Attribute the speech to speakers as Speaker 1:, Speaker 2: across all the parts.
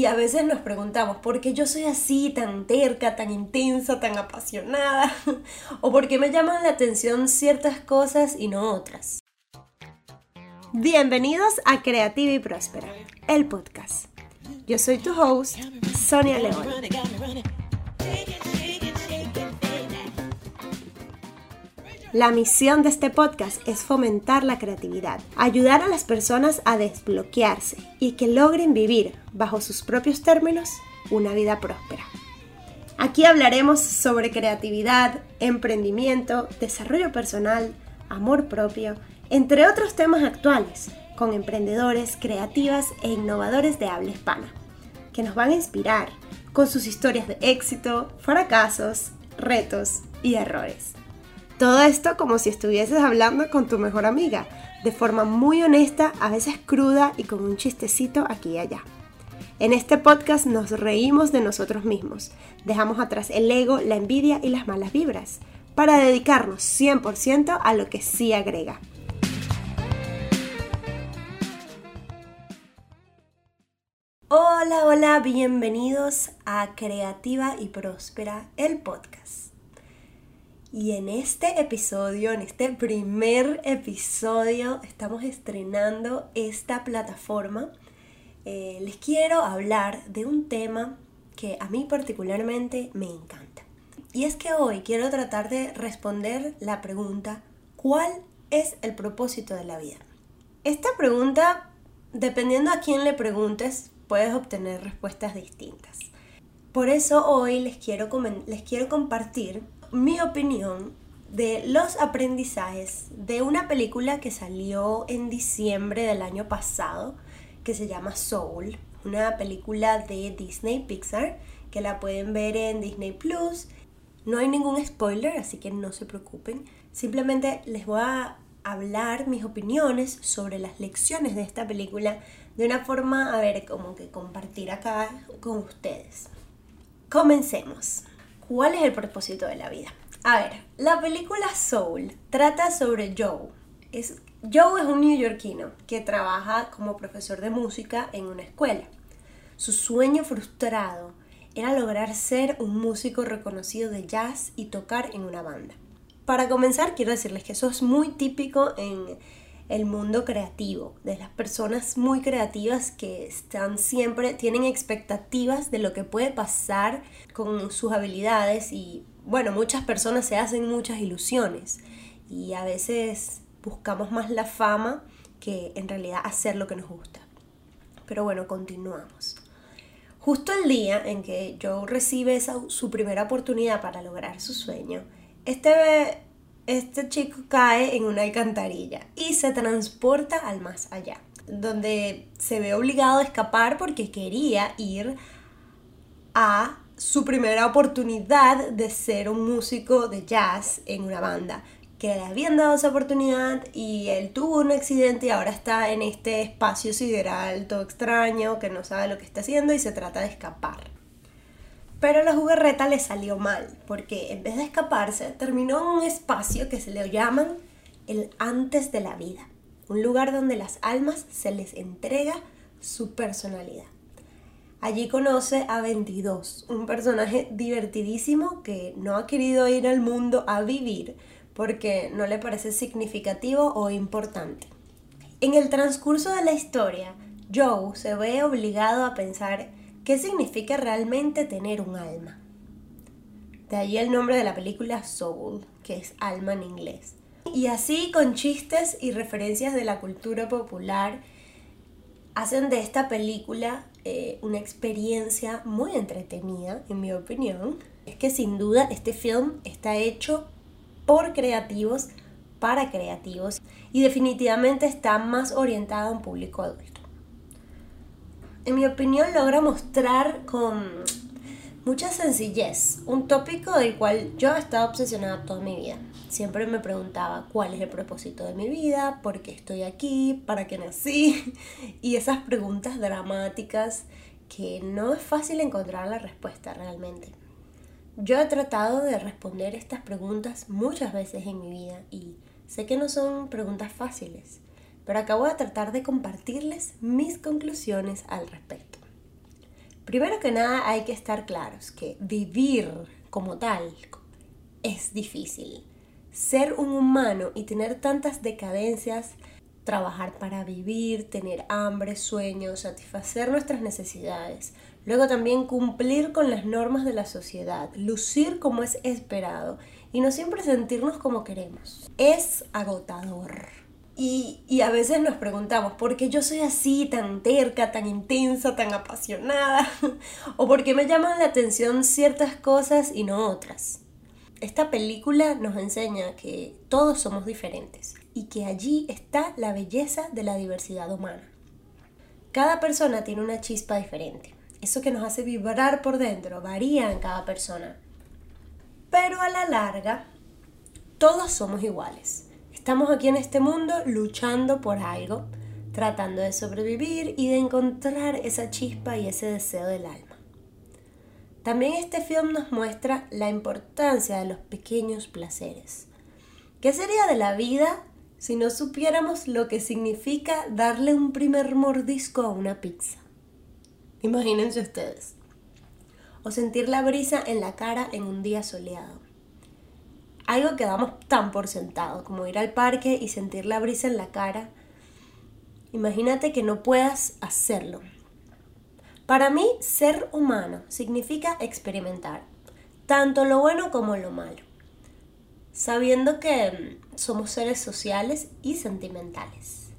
Speaker 1: Y a veces nos preguntamos, ¿por qué yo soy así, tan terca, tan intensa, tan apasionada? ¿O por qué me llaman la atención ciertas cosas y no otras? Bienvenidos a Creativa y Próspera, el podcast. Yo soy tu host, Sonia León. La misión de este podcast es fomentar la creatividad, ayudar a las personas a desbloquearse y que logren vivir, bajo sus propios términos, una vida próspera. Aquí hablaremos sobre creatividad, emprendimiento, desarrollo personal, amor propio, entre otros temas actuales, con emprendedores, creativas e innovadores de habla hispana, que nos van a inspirar con sus historias de éxito, fracasos, retos y errores. Todo esto como si estuvieses hablando con tu mejor amiga, de forma muy honesta, a veces cruda y con un chistecito aquí y allá. En este podcast nos reímos de nosotros mismos, dejamos atrás el ego, la envidia y las malas vibras, para dedicarnos 100% a lo que sí agrega. Hola, hola, bienvenidos a Creativa y Próspera, el podcast. Y en este episodio, en este primer episodio, estamos estrenando esta plataforma. Eh, les quiero hablar de un tema que a mí particularmente me encanta. Y es que hoy quiero tratar de responder la pregunta, ¿cuál es el propósito de la vida? Esta pregunta, dependiendo a quién le preguntes, puedes obtener respuestas distintas. Por eso hoy les quiero, les quiero compartir mi opinión de los aprendizajes de una película que salió en diciembre del año pasado, que se llama Soul, una película de Disney Pixar, que la pueden ver en Disney Plus. No hay ningún spoiler, así que no se preocupen. Simplemente les voy a hablar mis opiniones sobre las lecciones de esta película de una forma, a ver, como que compartir acá con ustedes. Comencemos. ¿Cuál es el propósito de la vida? A ver, la película Soul trata sobre Joe. Es, Joe es un neoyorquino que trabaja como profesor de música en una escuela. Su sueño frustrado era lograr ser un músico reconocido de jazz y tocar en una banda. Para comenzar, quiero decirles que eso es muy típico en el mundo creativo, de las personas muy creativas que están siempre, tienen expectativas de lo que puede pasar con sus habilidades y bueno, muchas personas se hacen muchas ilusiones y a veces buscamos más la fama que en realidad hacer lo que nos gusta. Pero bueno, continuamos. Justo el día en que Joe recibe su primera oportunidad para lograr su sueño, este este chico cae en una alcantarilla y se transporta al más allá, donde se ve obligado a escapar porque quería ir a su primera oportunidad de ser un músico de jazz en una banda que le habían dado esa oportunidad y él tuvo un accidente y ahora está en este espacio sideral todo extraño que no sabe lo que está haciendo y se trata de escapar. Pero la jugarreta le salió mal, porque en vez de escaparse, terminó en un espacio que se le llaman el antes de la vida, un lugar donde las almas se les entrega su personalidad. Allí conoce a 22, un personaje divertidísimo que no ha querido ir al mundo a vivir porque no le parece significativo o importante. En el transcurso de la historia, Joe se ve obligado a pensar ¿Qué significa realmente tener un alma? De ahí el nombre de la película Soul, que es alma en inglés. Y así con chistes y referencias de la cultura popular, hacen de esta película eh, una experiencia muy entretenida, en mi opinión. Es que sin duda este film está hecho por creativos, para creativos, y definitivamente está más orientado a un público adulto en mi opinión, logra mostrar con mucha sencillez un tópico del cual yo he estado obsesionada toda mi vida. Siempre me preguntaba cuál es el propósito de mi vida, por qué estoy aquí, para qué nací, y esas preguntas dramáticas que no es fácil encontrar la respuesta realmente. Yo he tratado de responder estas preguntas muchas veces en mi vida y sé que no son preguntas fáciles pero acabo de tratar de compartirles mis conclusiones al respecto. Primero que nada hay que estar claros que vivir como tal es difícil. Ser un humano y tener tantas decadencias, trabajar para vivir, tener hambre, sueños, satisfacer nuestras necesidades, luego también cumplir con las normas de la sociedad, lucir como es esperado y no siempre sentirnos como queremos. Es agotador. Y, a veces nos preguntamos, ¿por qué yo soy así, tan terca, tan intensa, tan apasionada? ¿O por qué me llaman la atención ciertas cosas y no otras? Esta película nos enseña que todos somos diferentes y que allí está la belleza de la diversidad humana. Cada persona tiene una chispa diferente. Eso que nos hace vibrar por dentro varía en cada persona. Pero a la larga, todos somos iguales Estamos aquí en este mundo luchando por algo, tratando de sobrevivir y de encontrar esa chispa y ese deseo del alma. También este film nos muestra la importancia de los pequeños placeres. ¿Qué sería de la vida si no supiéramos lo que significa darle un primer mordisco a una pizza? Imagínense ustedes. O sentir la brisa en la cara en un día soleado algo que damos tan por sentado, como ir al parque y sentir la brisa en la cara. Imagínate que no puedas hacerlo. Para mí, ser humano significa experimentar, tanto lo bueno como lo malo, sabiendo que mm, somos seres sociales y sentimentales.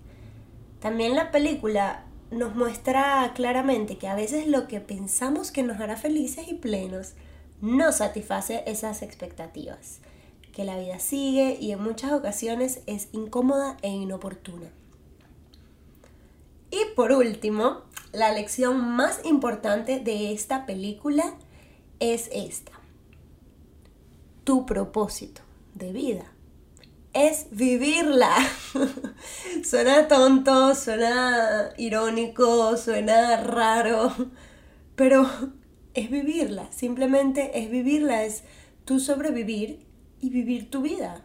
Speaker 1: También la película nos muestra claramente que a veces lo que pensamos que nos hará felices y plenos no satisface esas expectativas que la vida sigue y en muchas ocasiones es incómoda e inoportuna. Y por último, la lección más importante de esta película es esta. Tu propósito de vida es vivirla. suena tonto, suena irónico, suena raro, pero es vivirla, simplemente es vivirla, es tu sobrevivir y vivir tu vida.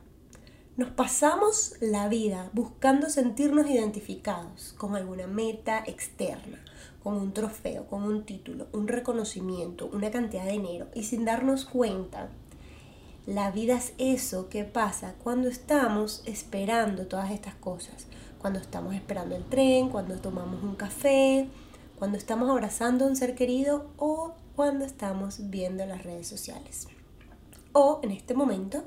Speaker 1: Nos pasamos la vida buscando sentirnos identificados con alguna meta externa, con un trofeo, con un título, un reconocimiento, una cantidad de dinero y sin darnos cuenta. La vida es eso que pasa cuando estamos esperando todas estas cosas. Cuando estamos esperando el tren, cuando tomamos un café, cuando estamos abrazando a un ser querido o cuando estamos viendo las redes sociales. O en este momento,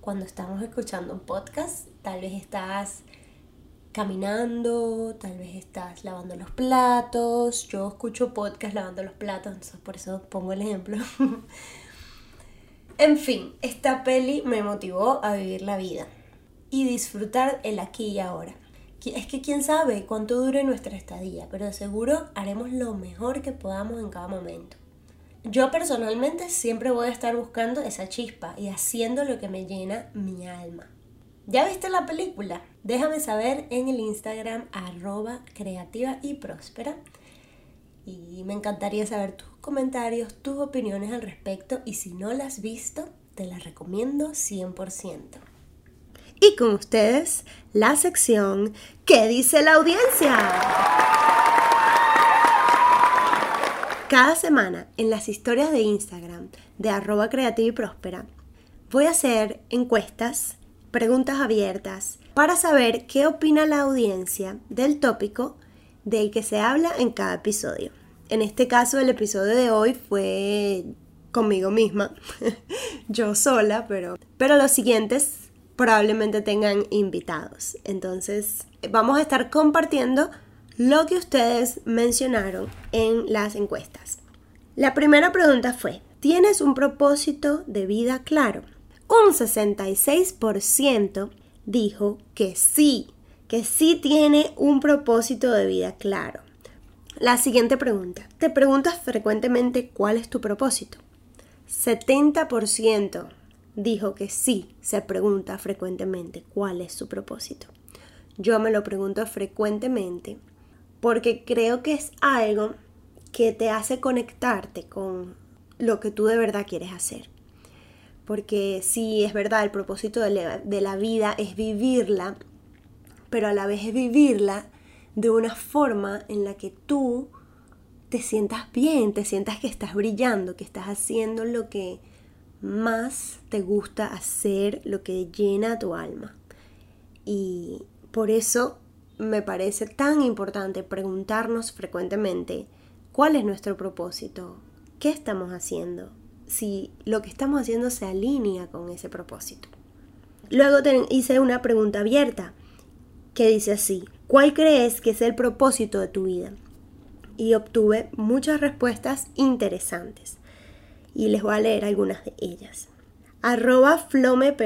Speaker 1: cuando estamos escuchando un podcast, tal vez estás caminando, tal vez estás lavando los platos. Yo escucho podcast lavando los platos, entonces por eso pongo el ejemplo. en fin, esta peli me motivó a vivir la vida y disfrutar el aquí y ahora. Es que quién sabe cuánto dure nuestra estadía, pero de seguro haremos lo mejor que podamos en cada momento. Yo personalmente siempre voy a estar buscando esa chispa y haciendo lo que me llena mi alma. ¿Ya viste la película? Déjame saber en el Instagram arroba creativa y próspera. Y me encantaría saber tus comentarios, tus opiniones al respecto y si no la has visto, te la recomiendo 100%. Y con ustedes, la sección ¿Qué dice la audiencia? Cada semana en las historias de Instagram de arroba creativa y próspera voy a hacer encuestas, preguntas abiertas para saber qué opina la audiencia del tópico del que se habla en cada episodio. En este caso el episodio de hoy fue conmigo misma, yo sola, pero, pero los siguientes probablemente tengan invitados. Entonces vamos a estar compartiendo lo que ustedes mencionaron en las encuestas. La primera pregunta fue, ¿tienes un propósito de vida claro? Un 66% dijo que sí, que sí tiene un propósito de vida claro. La siguiente pregunta, ¿te preguntas frecuentemente cuál es tu propósito? 70% dijo que sí, se pregunta frecuentemente cuál es su propósito. Yo me lo pregunto frecuentemente porque creo que es algo que te hace conectarte con lo que tú de verdad quieres hacer. Porque sí, es verdad, el propósito de la, de la vida es vivirla, pero a la vez es vivirla de una forma en la que tú te sientas bien, te sientas que estás brillando, que estás haciendo lo que más te gusta hacer, lo que llena tu alma. Y por eso me parece tan importante preguntarnos frecuentemente cuál es nuestro propósito, qué estamos haciendo, si lo que estamos haciendo se alinea con ese propósito. Luego hice una pregunta abierta que dice así, ¿cuál crees que es el propósito de tu vida? Y obtuve muchas respuestas interesantes y les voy a leer algunas de ellas. Arroba Flome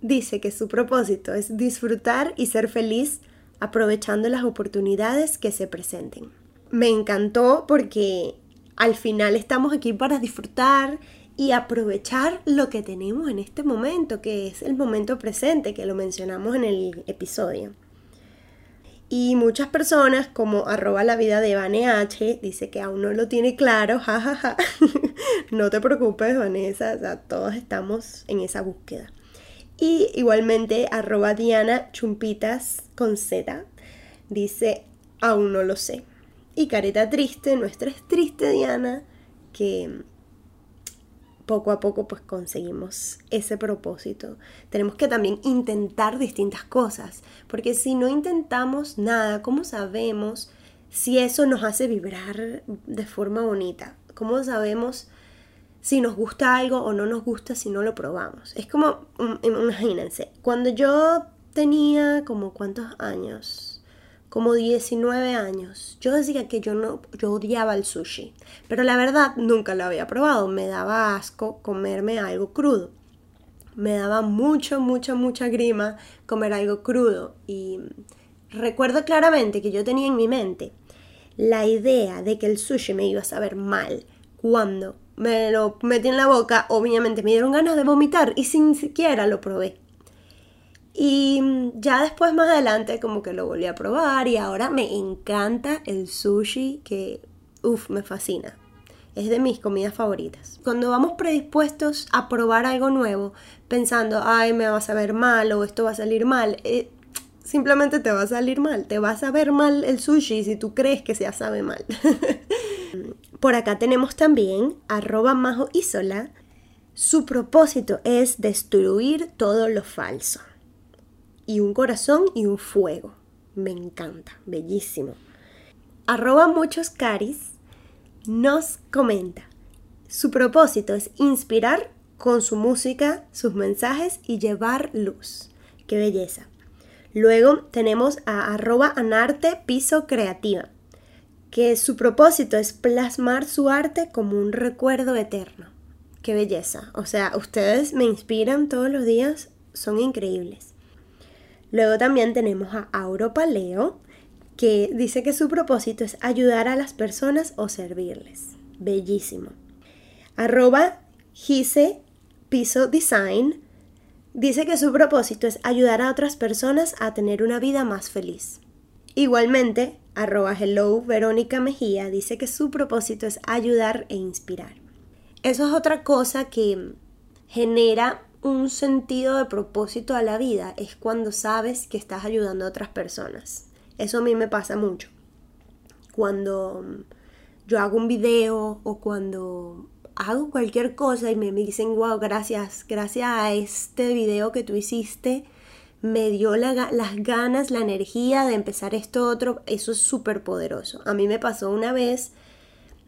Speaker 1: dice que su propósito es disfrutar y ser feliz aprovechando las oportunidades que se presenten. Me encantó porque al final estamos aquí para disfrutar y aprovechar lo que tenemos en este momento, que es el momento presente, que lo mencionamos en el episodio. Y muchas personas, como arroba la vida de dice que aún no lo tiene claro, jajaja. no te preocupes, Vanessa, todos estamos en esa búsqueda. Y igualmente arroba Diana Chumpitas con Z, dice, aún no lo sé. Y careta triste, nuestra es triste Diana, que poco a poco pues conseguimos ese propósito. Tenemos que también intentar distintas cosas, porque si no intentamos nada, ¿cómo sabemos si eso nos hace vibrar de forma bonita? ¿Cómo sabemos si nos gusta algo o no nos gusta si no lo probamos? Es como, imagínense, cuando yo tenía como cuántos años, como 19 años. Yo decía que yo no yo odiaba el sushi, pero la verdad nunca lo había probado, me daba asco comerme algo crudo. Me daba mucho, mucha, mucha grima comer algo crudo y recuerdo claramente que yo tenía en mi mente la idea de que el sushi me iba a saber mal cuando me lo metí en la boca, obviamente me dieron ganas de vomitar y sin siquiera lo probé. Y ya después más adelante como que lo volví a probar y ahora me encanta el sushi que, uff, me fascina. Es de mis comidas favoritas. Cuando vamos predispuestos a probar algo nuevo, pensando, ay, me va a saber mal o esto va a salir mal, eh, simplemente te va a salir mal. Te va a saber mal el sushi si tú crees que se sabe mal. Por acá tenemos también arroba majo isola. Su propósito es destruir todo lo falso y un corazón y un fuego. Me encanta, bellísimo. Arroba muchos caris nos comenta. Su propósito es inspirar con su música, sus mensajes y llevar luz. ¡Qué belleza! Luego tenemos a arroba anarte piso creativa, que su propósito es plasmar su arte como un recuerdo eterno. ¡Qué belleza! O sea, ustedes me inspiran todos los días, son increíbles. Luego también tenemos a Auropaleo, que dice que su propósito es ayudar a las personas o servirles. Bellísimo. Arroba Gise Piso Design dice que su propósito es ayudar a otras personas a tener una vida más feliz. Igualmente, arroba Hello Verónica Mejía dice que su propósito es ayudar e inspirar. Eso es otra cosa que genera un sentido de propósito a la vida es cuando sabes que estás ayudando a otras personas. Eso a mí me pasa mucho. Cuando yo hago un video o cuando hago cualquier cosa y me dicen, wow, gracias, gracias a este video que tú hiciste, me dio las ganas, la energía de empezar esto otro. Eso es súper poderoso. A mí me pasó una vez,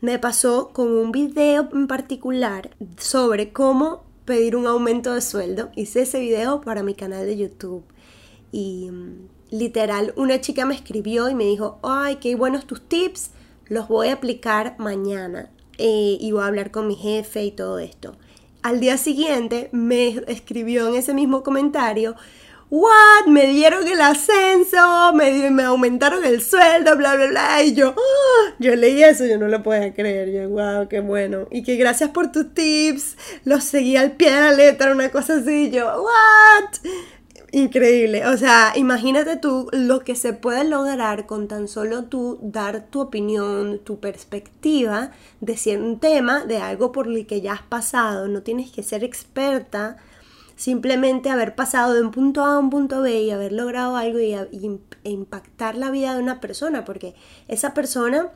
Speaker 1: me pasó con un video en particular sobre cómo pedir un aumento de sueldo. Hice ese video para mi canal de YouTube. Y mm, literal, una chica me escribió y me dijo, ay, qué buenos tus tips, los voy a aplicar mañana. Eh, y voy a hablar con mi jefe y todo esto. Al día siguiente me escribió en ese mismo comentario, ¿What? Me dieron el ascenso, me, me aumentaron el sueldo, bla, bla, bla. Y yo, ¡ah! yo leí eso, yo no lo podía creer. Yo, wow, qué bueno. Y que gracias por tus tips, los seguí al pie de la letra, una cosa así. Yo, ¿what? Increíble. O sea, imagínate tú lo que se puede lograr con tan solo tú dar tu opinión, tu perspectiva de un tema, de algo por el que ya has pasado. No tienes que ser experta simplemente haber pasado de un punto A a un punto B y haber logrado algo y, e impactar la vida de una persona, porque esa persona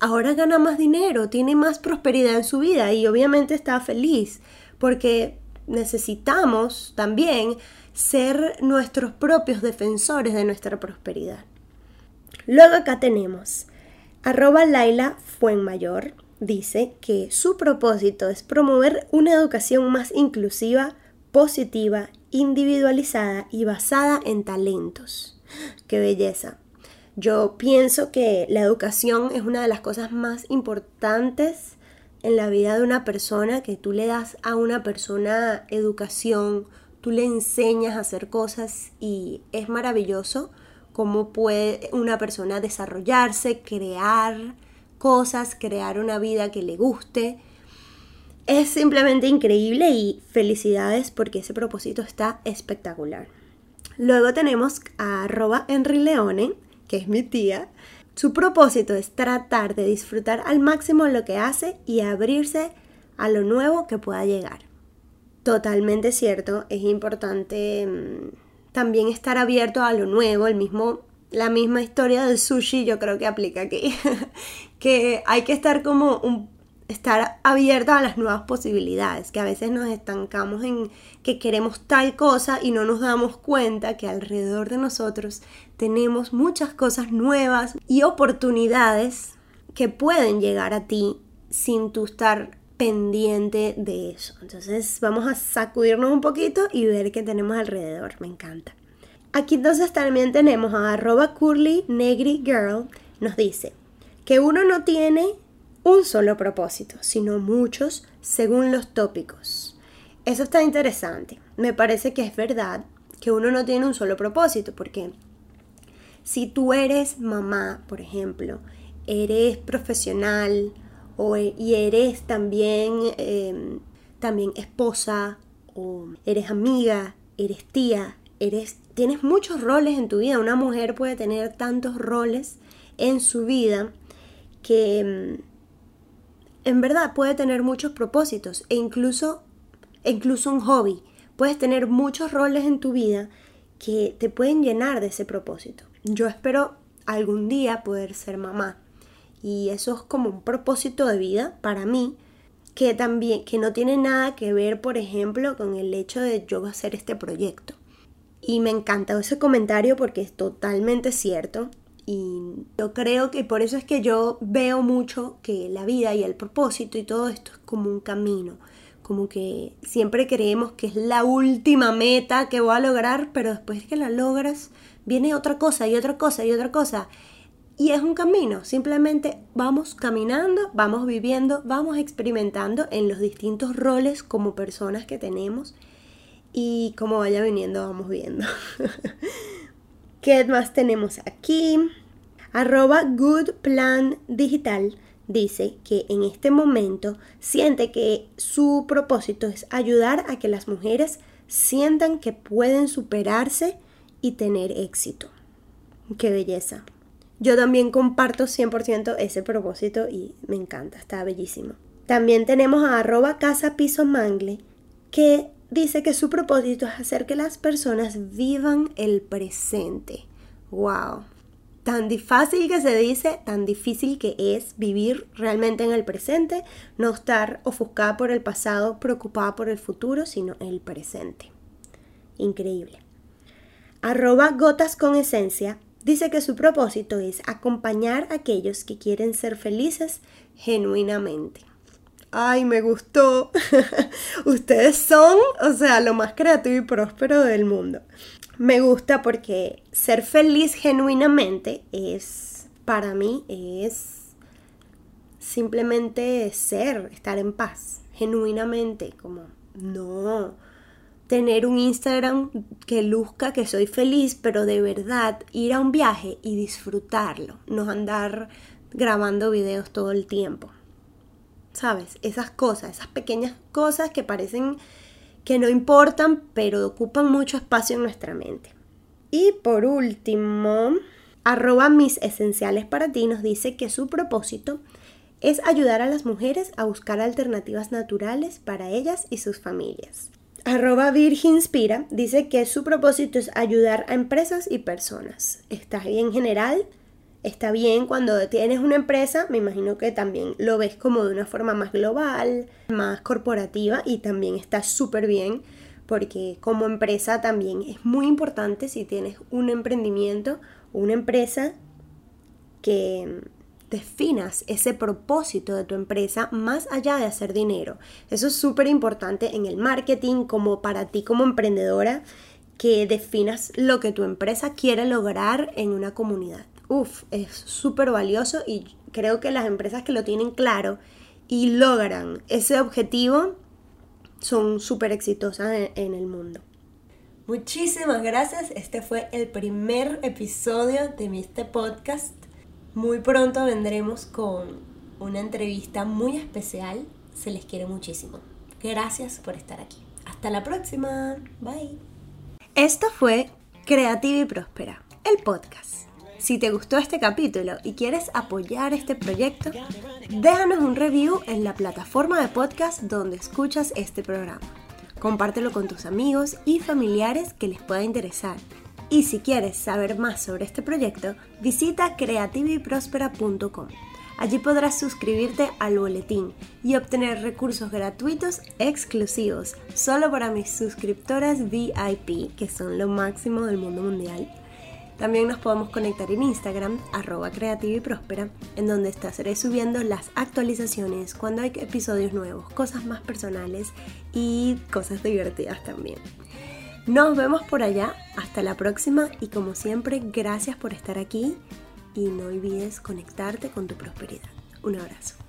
Speaker 1: ahora gana más dinero, tiene más prosperidad en su vida y obviamente está feliz porque necesitamos también ser nuestros propios defensores de nuestra prosperidad. Luego acá tenemos arroba Laila Fuenmayor dice que su propósito es promover una educación más inclusiva, positiva, individualizada y basada en talentos. ¡Qué belleza! Yo pienso que la educación es una de las cosas más importantes en la vida de una persona, que tú le das a una persona educación, tú le enseñas a hacer cosas y es maravilloso cómo puede una persona desarrollarse, crear cosas, crear una vida que le guste. Es simplemente increíble y felicidades porque ese propósito está espectacular. Luego tenemos a arroba Henry Leone, que es mi tía, su propósito es tratar de disfrutar al máximo lo que hace y abrirse a lo nuevo que pueda llegar. Totalmente cierto, es importante mm, también estar abierto a lo nuevo, el mismo, la misma historia del sushi yo creo que aplica aquí, que hay que estar como un estar abierto a las nuevas posibilidades, que a veces nos estancamos en que queremos tal cosa y no nos damos cuenta que alrededor de nosotros tenemos muchas cosas nuevas y oportunidades que pueden llegar a ti sin tú estar pendiente de eso. Entonces vamos a sacudirnos un poquito y ver qué tenemos alrededor. Me encanta. Aquí entonces también tenemos a arroba curly negri girl. Nos dice que uno no tiene un solo propósito, sino muchos según los tópicos. Eso está interesante. Me parece que es verdad que uno no tiene un solo propósito, porque si tú eres mamá, por ejemplo, eres profesional o, y eres también, em, también esposa o eres amiga, eres tía, eres, tienes muchos roles en tu vida. Una mujer puede tener tantos roles en su vida que em, en verdad puede tener muchos propósitos e incluso, incluso un hobby. Puedes tener muchos roles en tu vida que te pueden llenar de ese propósito. Yo espero algún día poder ser mamá y eso es como un propósito de vida para mí que también que no tiene nada que ver, por ejemplo, con el hecho de yo hacer este proyecto. Y me encanta ese comentario porque es totalmente cierto. Y yo creo que por eso es que yo veo mucho que la vida y el propósito y todo esto es como un camino. Como que siempre creemos que es la última meta que voy a lograr, pero después que la logras, viene otra cosa y otra cosa y otra cosa. Y es un camino, simplemente vamos caminando, vamos viviendo, vamos experimentando en los distintos roles como personas que tenemos y como vaya viniendo vamos viendo. ¿Qué más tenemos aquí? Arroba Good Plan Digital dice que en este momento siente que su propósito es ayudar a que las mujeres sientan que pueden superarse y tener éxito. Qué belleza. Yo también comparto 100% ese propósito y me encanta, está bellísimo. También tenemos a arroba casa piso mangle que dice que su propósito es hacer que las personas vivan el presente. ¡Wow! Tan fácil que se dice, tan difícil que es vivir realmente en el presente, no estar ofuscada por el pasado, preocupada por el futuro, sino el presente. Increíble. Arroba gotas con esencia dice que su propósito es acompañar a aquellos que quieren ser felices genuinamente. Ay, me gustó. Ustedes son, o sea, lo más creativo y próspero del mundo. Me gusta porque ser feliz genuinamente es, para mí, es simplemente ser, estar en paz, genuinamente, como no tener un Instagram que luzca que soy feliz, pero de verdad ir a un viaje y disfrutarlo, no andar grabando videos todo el tiempo. ¿Sabes? Esas cosas, esas pequeñas cosas que parecen que no importan, pero ocupan mucho espacio en nuestra mente. Y por último, arroba mis esenciales para ti nos dice que su propósito es ayudar a las mujeres a buscar alternativas naturales para ellas y sus familias. Arroba Virginspira dice que su propósito es ayudar a empresas y personas. Está ahí en general está bien cuando tienes una empresa, me imagino que también lo ves como de una forma más global, más corporativa y también está súper bien porque como empresa también es muy importante si tienes un emprendimiento, una empresa que definas ese propósito de tu empresa más allá de hacer dinero. Eso es súper importante en el marketing como para ti como emprendedora que definas lo que tu empresa quiere lograr en una comunidad. Uf, es súper valioso y creo que las empresas que lo tienen claro y logran ese objetivo son súper exitosas en, en, el mundo. Muchísimas gracias. Este fue el primer episodio de este podcast. Muy pronto vendremos con una entrevista muy especial. Se les quiere muchísimo. Gracias por estar aquí. Hasta la próxima. Bye. Esto fue Creativa y Próspera, el podcast. Si te gustó este capítulo y quieres apoyar este proyecto, déjanos un review en la plataforma de podcast donde escuchas este programa. Compártelo con tus amigos y familiares que les pueda interesar. Y si quieres saber más sobre este proyecto, visita creativyprospera.com. Allí podrás suscribirte al boletín y obtener recursos gratuitos exclusivos solo para mis suscriptoras VIP, que son lo máximo del mundo mundial también nos podemos conectar en Instagram, arroba creativa y próspera, en donde estaré subiendo las actualizaciones cuando hay episodios nuevos, cosas más personales y cosas divertidas también. Nos vemos por allá, hasta la próxima y como siempre, gracias por estar aquí y no olvides conectarte con tu prosperidad. Un abrazo.